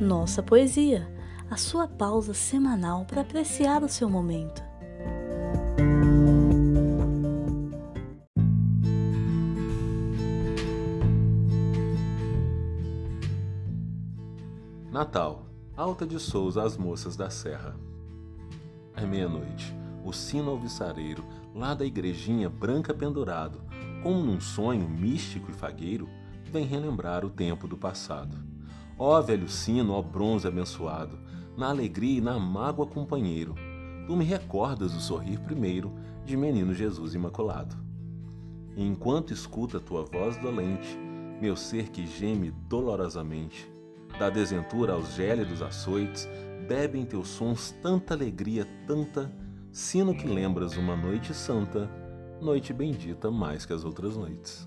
Nossa Poesia, a sua pausa semanal para apreciar o seu momento. Natal, Alta de Souza, as moças da Serra. É meia-noite, o sino alvissareiro, lá da igrejinha branca pendurado, como num sonho místico e fagueiro, vem relembrar o tempo do passado. Ó velho sino, ó bronze abençoado, na alegria e na mágoa companheiro, tu me recordas o sorrir primeiro de menino Jesus imaculado. E enquanto escuta tua voz dolente, meu ser que geme dolorosamente, da desventura aos gélidos açoites, bebe em teus sons tanta alegria, tanta, sino que lembras uma noite santa, noite bendita mais que as outras noites.